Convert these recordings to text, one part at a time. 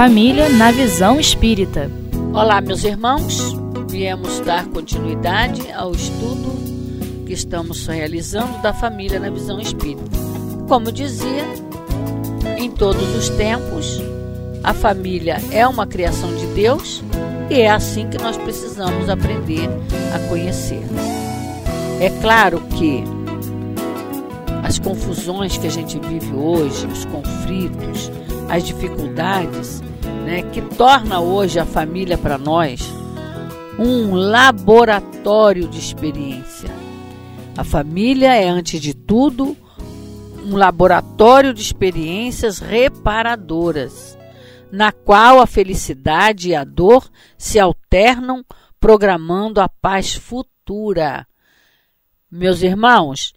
família na visão espírita. Olá, meus irmãos. Viemos dar continuidade ao estudo que estamos realizando da família na visão espírita. Como dizia, em todos os tempos, a família é uma criação de Deus e é assim que nós precisamos aprender a conhecer. É claro que as confusões que a gente vive hoje, os conflitos, as dificuldades, né, que torna hoje a família para nós um laboratório de experiência. A família é, antes de tudo, um laboratório de experiências reparadoras, na qual a felicidade e a dor se alternam, programando a paz futura. Meus irmãos,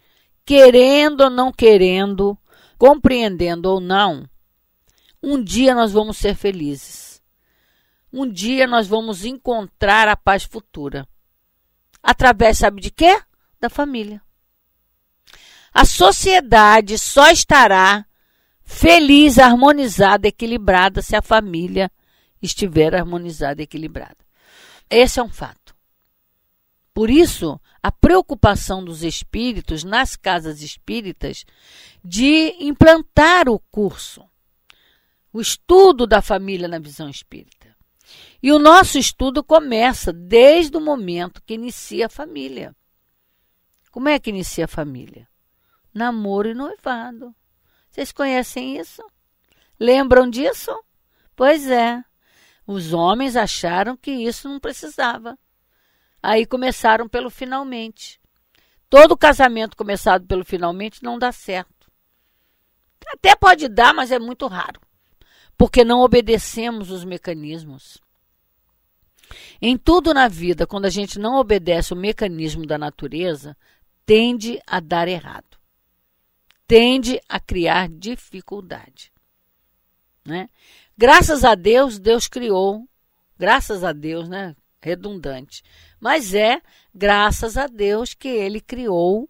querendo ou não querendo, compreendendo ou não, um dia nós vamos ser felizes. Um dia nós vamos encontrar a paz futura. Através, sabe de quê? Da família. A sociedade só estará feliz, harmonizada, equilibrada se a família estiver harmonizada e equilibrada. Esse é um fato. Por isso, a preocupação dos espíritos nas casas espíritas de implantar o curso o estudo da família na visão espírita. E o nosso estudo começa desde o momento que inicia a família. Como é que inicia a família? Namoro e noivado. Vocês conhecem isso? Lembram disso? Pois é. Os homens acharam que isso não precisava. Aí começaram pelo finalmente. Todo casamento começado pelo finalmente não dá certo. Até pode dar, mas é muito raro porque não obedecemos os mecanismos. Em tudo na vida, quando a gente não obedece o mecanismo da natureza, tende a dar errado. Tende a criar dificuldade. Né? Graças a Deus, Deus criou, graças a Deus, né? Redundante. Mas é graças a Deus que ele criou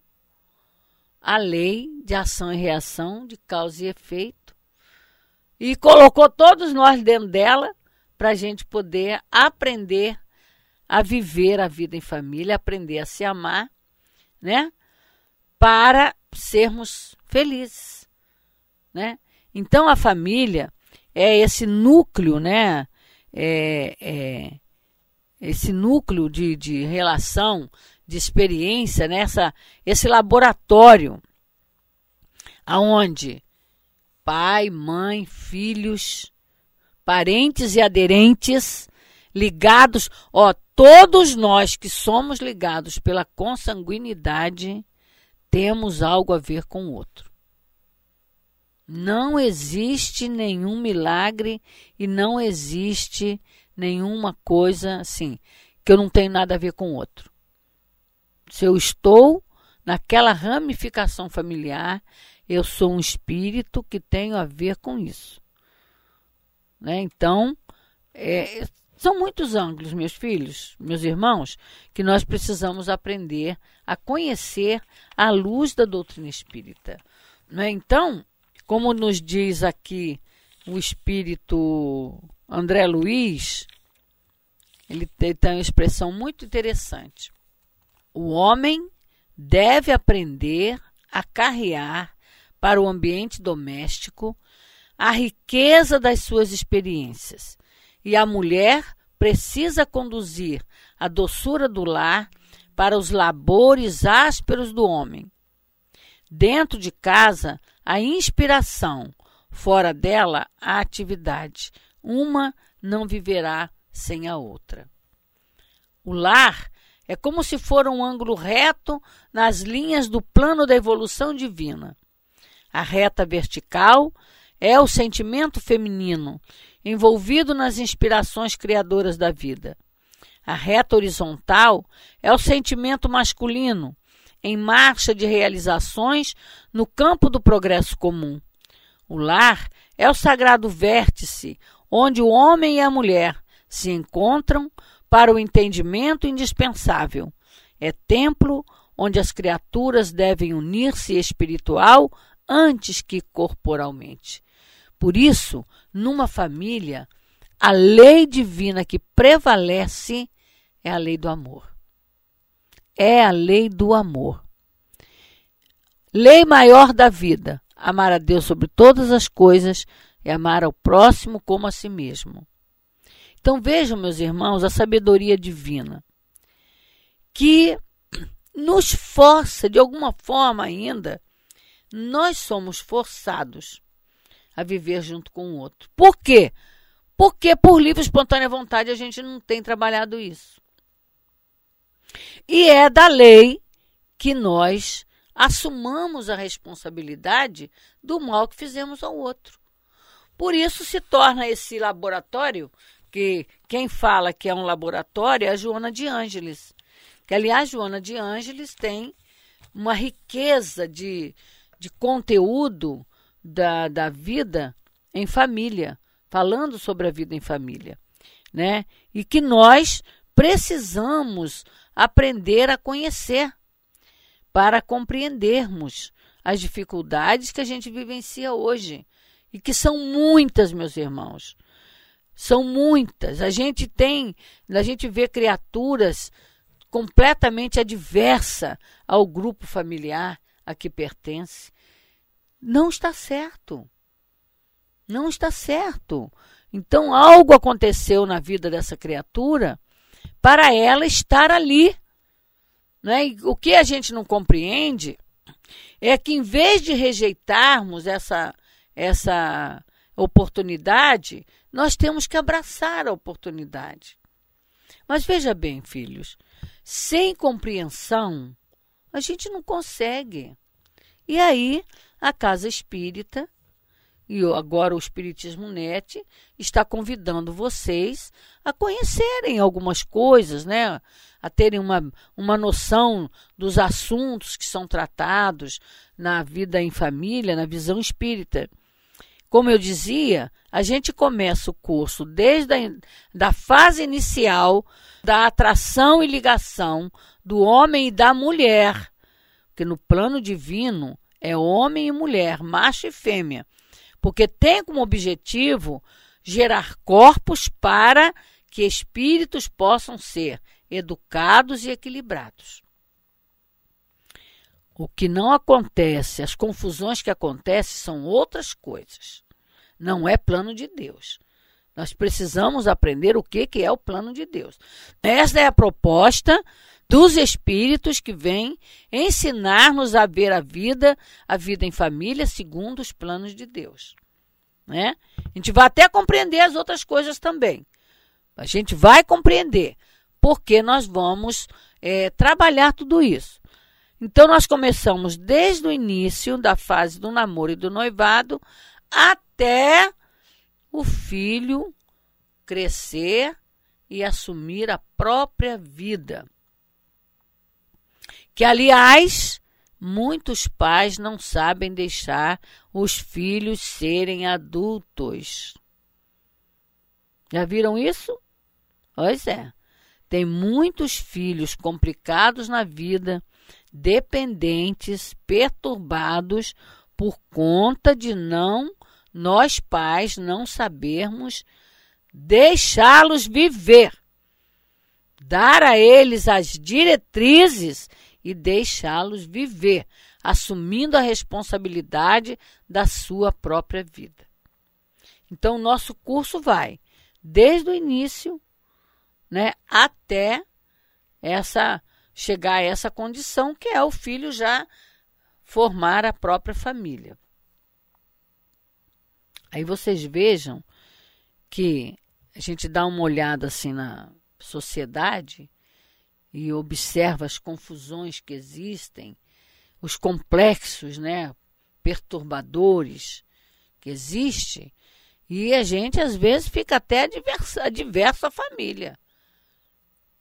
a lei de ação e reação, de causa e efeito e colocou todos nós dentro dela para a gente poder aprender a viver a vida em família, aprender a se amar, né? Para sermos felizes, né? Então a família é esse núcleo, né? É, é esse núcleo de, de relação, de experiência, nessa né? esse laboratório aonde pai, mãe, filhos, parentes e aderentes ligados, ó, todos nós que somos ligados pela consanguinidade temos algo a ver com o outro. Não existe nenhum milagre e não existe nenhuma coisa assim que eu não tenho nada a ver com o outro. Se eu estou naquela ramificação familiar, eu sou um espírito que tenho a ver com isso. Né? Então, é, são muitos ângulos, meus filhos, meus irmãos, que nós precisamos aprender a conhecer à luz da doutrina espírita. Né? Então, como nos diz aqui o espírito André Luiz, ele tem uma expressão muito interessante. O homem deve aprender a carrear para o ambiente doméstico a riqueza das suas experiências. E a mulher precisa conduzir a doçura do lar para os labores ásperos do homem. Dentro de casa, a inspiração, fora dela, a atividade. Uma não viverá sem a outra. O lar é como se for um ângulo reto nas linhas do plano da evolução divina. A reta vertical é o sentimento feminino, envolvido nas inspirações criadoras da vida. A reta horizontal é o sentimento masculino, em marcha de realizações no campo do progresso comum. O lar é o sagrado vértice, onde o homem e a mulher se encontram para o entendimento indispensável. É templo onde as criaturas devem unir-se espiritual antes que corporalmente. Por isso, numa família, a lei divina que prevalece é a lei do amor. É a lei do amor. Lei maior da vida: amar a Deus sobre todas as coisas e amar ao próximo como a si mesmo. Então vejam, meus irmãos, a sabedoria divina que nos força, de alguma forma ainda, nós somos forçados a viver junto com o outro. Por quê? Porque por livre espontânea vontade a gente não tem trabalhado isso. E é da lei que nós assumamos a responsabilidade do mal que fizemos ao outro. Por isso se torna esse laboratório, que quem fala que é um laboratório é a Joana de Ângeles. Que, aliás, Joana de Ângeles tem uma riqueza de, de conteúdo da, da vida em família, falando sobre a vida em família, né? E que nós precisamos aprender a conhecer para compreendermos as dificuldades que a gente vivencia hoje e que são muitas, meus irmãos. São muitas. A gente tem, a gente vê criaturas completamente adversa ao grupo familiar a que pertence. Não está certo. Não está certo. Então, algo aconteceu na vida dessa criatura para ela estar ali. Né? E o que a gente não compreende é que, em vez de rejeitarmos essa, essa oportunidade, nós temos que abraçar a oportunidade. Mas veja bem, filhos, sem compreensão, a gente não consegue. E aí, a casa espírita e agora o Espiritismo Net está convidando vocês a conhecerem algumas coisas, né? a terem uma, uma noção dos assuntos que são tratados na vida em família, na visão espírita. Como eu dizia, a gente começa o curso desde a da fase inicial da atração e ligação do homem e da mulher, porque no plano divino é homem e mulher, macho e fêmea porque tem como objetivo gerar corpos para que espíritos possam ser educados e equilibrados. O que não acontece, as confusões que acontecem são outras coisas. Não é plano de Deus. Nós precisamos aprender o que, é o plano de Deus. Esta é a proposta dos espíritos que vêm ensinar-nos a ver a vida, a vida em família, segundo os planos de Deus. Né? A gente vai até compreender as outras coisas também. A gente vai compreender, porque nós vamos é, trabalhar tudo isso. Então, nós começamos desde o início da fase do namoro e do noivado até o filho crescer e assumir a própria vida. Que, aliás, muitos pais não sabem deixar os filhos serem adultos. Já viram isso? Pois é. Tem muitos filhos complicados na vida, dependentes, perturbados por conta de não nós pais não sabermos deixá-los viver, dar a eles as diretrizes e deixá-los viver, assumindo a responsabilidade da sua própria vida. Então, nosso curso vai desde o início, né, até essa chegar a essa condição que é o filho já formar a própria família. Aí vocês vejam que a gente dá uma olhada assim na sociedade e observa as confusões que existem, os complexos, né, perturbadores que existem, e a gente às vezes fica até adversa, adverso à família.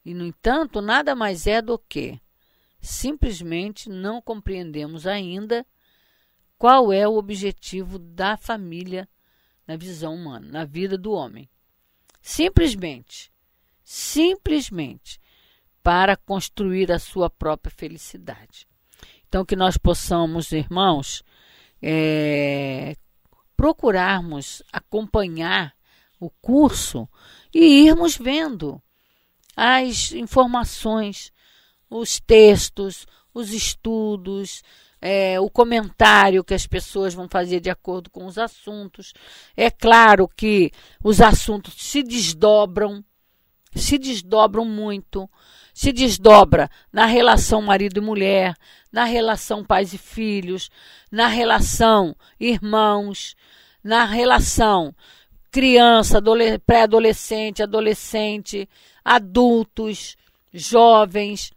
E, no entanto, nada mais é do que simplesmente não compreendemos ainda qual é o objetivo da família na visão humana, na vida do homem. Simplesmente, simplesmente para construir a sua própria felicidade. Então, que nós possamos, irmãos, é, procurarmos acompanhar o curso e irmos vendo as informações, os textos, os estudos, é, o comentário que as pessoas vão fazer de acordo com os assuntos. É claro que os assuntos se desdobram, se desdobram muito, se desdobra na relação marido e mulher, na relação pais e filhos, na relação irmãos, na relação criança, pré-adolescente, adolescente, adultos, jovens,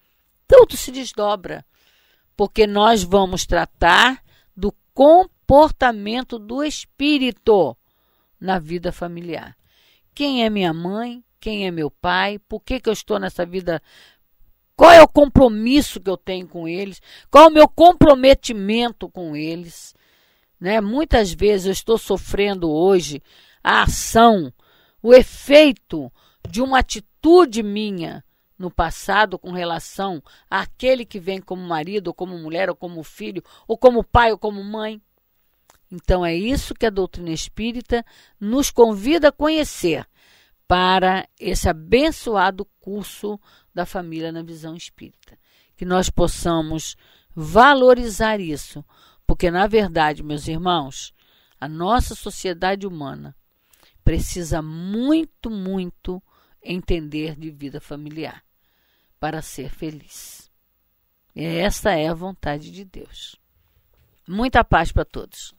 tudo se desdobra porque nós vamos tratar do comportamento do espírito na vida familiar. Quem é minha mãe? Quem é meu pai? Por que, que eu estou nessa vida? Qual é o compromisso que eu tenho com eles? Qual é o meu comprometimento com eles? Né? Muitas vezes eu estou sofrendo hoje a ação, o efeito de uma atitude minha no passado com relação àquele que vem como marido, ou como mulher, ou como filho, ou como pai, ou como mãe. Então é isso que a doutrina espírita nos convida a conhecer para esse abençoado curso da família na visão espírita. Que nós possamos valorizar isso, porque na verdade, meus irmãos, a nossa sociedade humana precisa muito, muito entender de vida familiar para ser feliz. E essa é a vontade de Deus. Muita paz para todos.